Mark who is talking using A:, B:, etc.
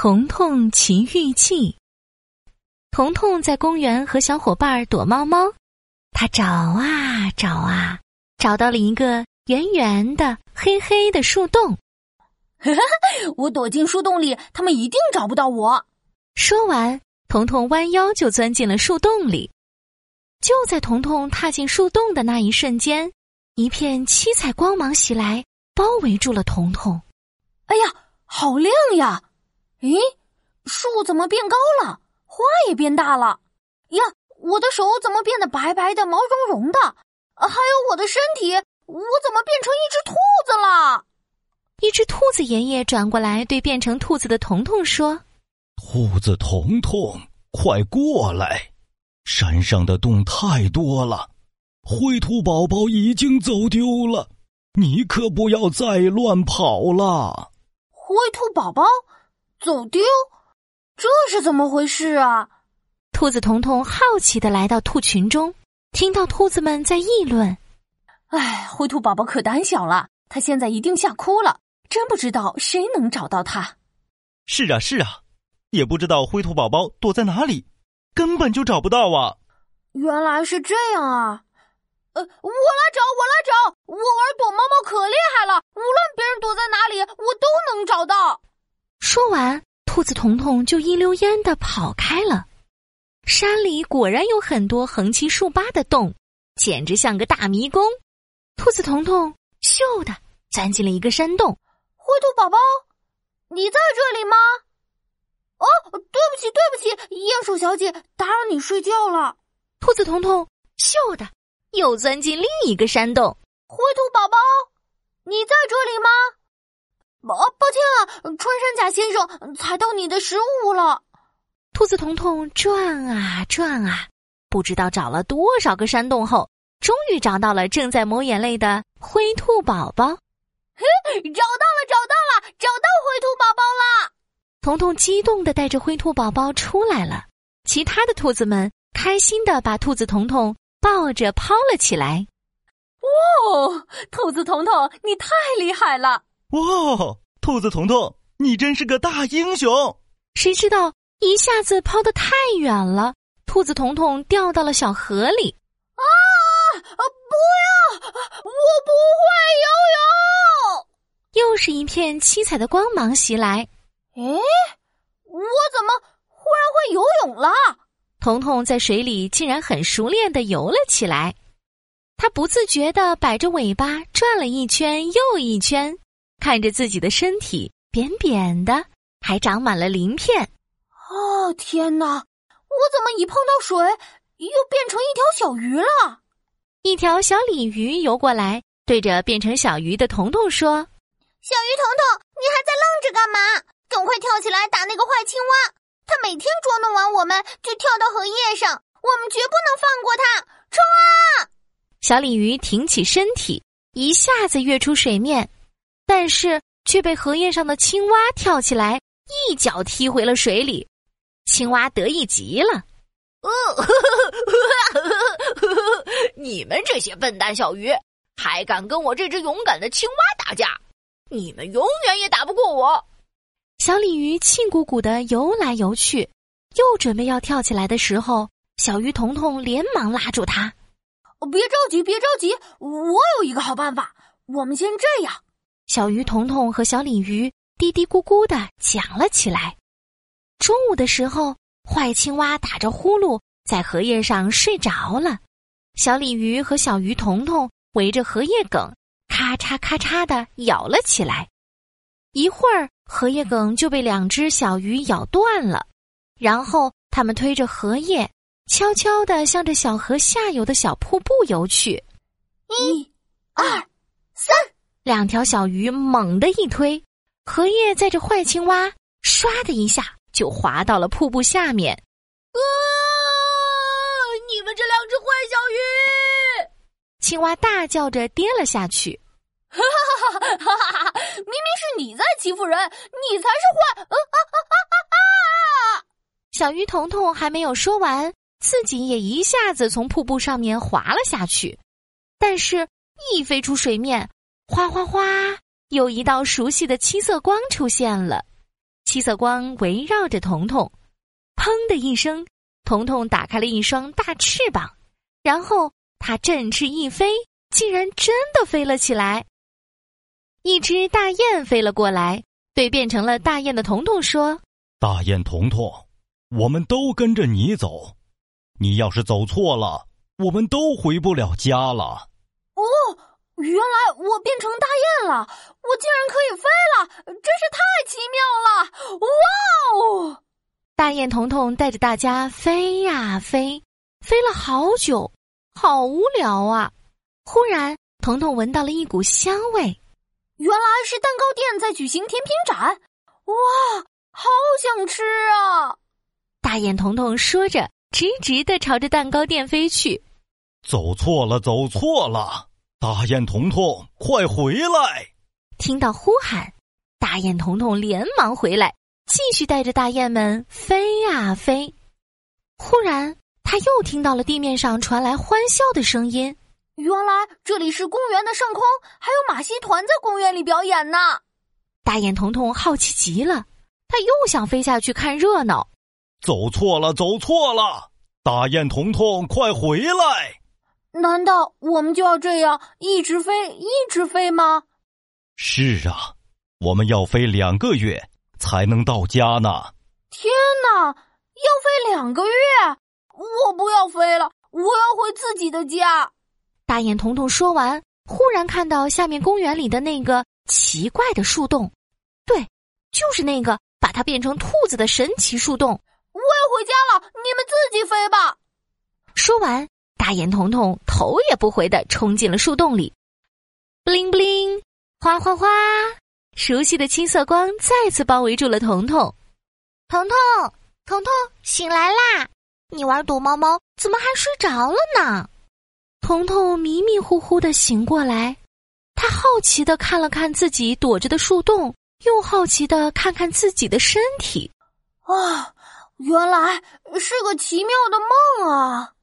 A: 彤彤奇遇记。彤彤在公园和小伙伴躲猫猫，他找啊找啊，找到了一个圆圆的、黑黑的树洞。
B: 我躲进树洞里，他们一定找不到我。
A: 说完，彤彤弯腰就钻进了树洞里。就在彤彤踏进树洞的那一瞬间，一片七彩光芒袭来，包围住了彤彤。
B: 哎呀，好亮呀！咦，树怎么变高了？花也变大了。呀，我的手怎么变得白白的、毛茸茸的？还有我的身体，我怎么变成一只兔子了？
A: 一只兔子爷爷转过来对变成兔子的彤彤说：“
C: 兔子彤彤，快过来！山上的洞太多了，灰兔宝宝已经走丢了，你可不要再乱跑了。”
B: 灰兔宝宝。走丢，这是怎么回事啊？
A: 兔子彤彤好奇的来到兔群中，听到兔子们在议论：“
B: 哎，灰兔宝宝可胆小了，它现在一定吓哭了，真不知道谁能找到它。”
D: 是啊，是啊，也不知道灰兔宝宝躲在哪里，根本就找不到啊！
B: 原来是这样啊！呃，我来找，我来找，我玩躲猫猫可厉害了，无论别人躲在哪里，我都能找到。
A: 说完，兔子彤彤就一溜烟的跑开了。山里果然有很多横七竖八的洞，简直像个大迷宫。兔子彤彤咻的钻进了一个山洞。
B: 灰兔宝宝，你在这里吗？哦，对不起，对不起，鼹鼠小姐，打扰你睡觉了。
A: 兔子彤彤咻的又钻进另一个山洞。
B: 灰兔宝宝，你在这里吗？抱抱歉啊，穿山甲先生，踩到你的食物了。
A: 兔子彤彤转啊转啊，不知道找了多少个山洞后，终于找到了正在抹眼泪的灰兔宝宝。
B: 嘿，找到了，找到了，找到灰兔宝宝了！
A: 彤彤激动的带着灰兔宝宝出来了，其他的兔子们开心的把兔子彤彤抱着抛了起来。
B: 哇，哦兔子彤彤，你太厉害了！
D: 哇，兔子彤彤，你真是个大英雄！
A: 谁知道一下子抛得太远了，兔子彤彤掉到了小河里。
B: 啊！不要！我不会游泳。
A: 又是一片七彩的光芒袭来。
B: 诶，我怎么忽然会游泳了？
A: 彤彤在水里竟然很熟练的游了起来，他不自觉的摆着尾巴转了一圈又一圈。看着自己的身体扁扁的，还长满了鳞片。
B: 哦天哪！我怎么一碰到水又变成一条小鱼了？
A: 一条小鲤鱼游过来，对着变成小鱼的彤彤说：“
E: 小鱼彤彤，你还在愣着干嘛？赶快跳起来打那个坏青蛙！它每天捉弄完我们就跳到荷叶上，我们绝不能放过它！冲啊！”
A: 小鲤鱼挺起身体，一下子跃出水面。但是却被荷叶上的青蛙跳起来，一脚踢回了水里。青蛙得意极了：“
F: 呃，你们这些笨蛋小鱼，还敢跟我这只勇敢的青蛙打架？你们永远也打不过我！”
A: 小鲤鱼气鼓鼓的游来游去，又准备要跳起来的时候，小鱼彤彤连忙拉住它：“
B: 别着急，别着急，我有一个好办法。我们先这样。”
A: 小鱼彤彤和小鲤鱼嘀嘀咕咕的讲了起来。中午的时候，坏青蛙打着呼噜在荷叶上睡着了，小鲤鱼和小鱼彤彤围着荷叶梗，咔嚓咔嚓的咬了起来。一会儿，荷叶梗就被两只小鱼咬断了，然后他们推着荷叶，悄悄的向着小河下游的小瀑布游去。
E: 一、二、三。
A: 两条小鱼猛地一推，荷叶载着坏青蛙，唰的一下就滑到了瀑布下面。
F: 啊！你们这两只坏小鱼！
A: 青蛙大叫着跌了下去。
B: 哈哈哈哈哈哈！明明是你在欺负人，你才是坏！啊啊啊啊啊！
A: 小鱼彤彤还没有说完，自己也一下子从瀑布上面滑了下去，但是，一飞出水面。哗哗哗！有一道熟悉的七色光出现了，七色光围绕着彤彤。砰的一声，彤彤打开了一双大翅膀，然后它振翅一飞，竟然真的飞了起来。一只大雁飞了过来，对变成了大雁的彤彤说：“
C: 大雁彤彤，我们都跟着你走，你要是走错了，我们都回不了家了。”哦，
B: 原来我变成大雁了，我竟然可以飞了，真是太奇妙了！哇哦！
A: 大雁彤彤带着大家飞呀飞，飞了好久，好无聊啊！忽然，彤彤闻到了一股香味，
B: 原来是蛋糕店在举行甜品展。哇，好想吃啊！
A: 大雁彤彤说着，直直的朝着蛋糕店飞去。
C: 走错了，走错了！大雁彤彤，快回来！
A: 听到呼喊，大雁彤彤连忙回来。继续带着大雁们飞呀飞，忽然他又听到了地面上传来欢笑的声音。
B: 原来这里是公园的上空，还有马戏团在公园里表演呢。
A: 大雁彤彤好奇极了，他又想飞下去看热闹。
C: 走错了，走错了！大雁彤彤，快回来！
B: 难道我们就要这样一直飞，一直飞吗？
C: 是啊，我们要飞两个月。才能到家呢！
B: 天哪，要飞两个月！我不要飞了，我要回自己的家。
A: 大眼彤彤说完，忽然看到下面公园里的那个奇怪的树洞，对，就是那个把它变成兔子的神奇树洞。
B: 我要回家了，你们自己飞吧。
A: 说完，大眼彤彤头也不回的冲进了树洞里，布灵布灵，哗哗哗。熟悉的青色光再次包围住了彤彤，
E: 彤彤，彤彤，醒来啦！你玩躲猫猫怎么还睡着了呢？
A: 彤彤迷迷糊糊的醒过来，他好奇的看了看自己躲着的树洞，又好奇的看看自己的身体。
B: 啊，原来是个奇妙的梦啊！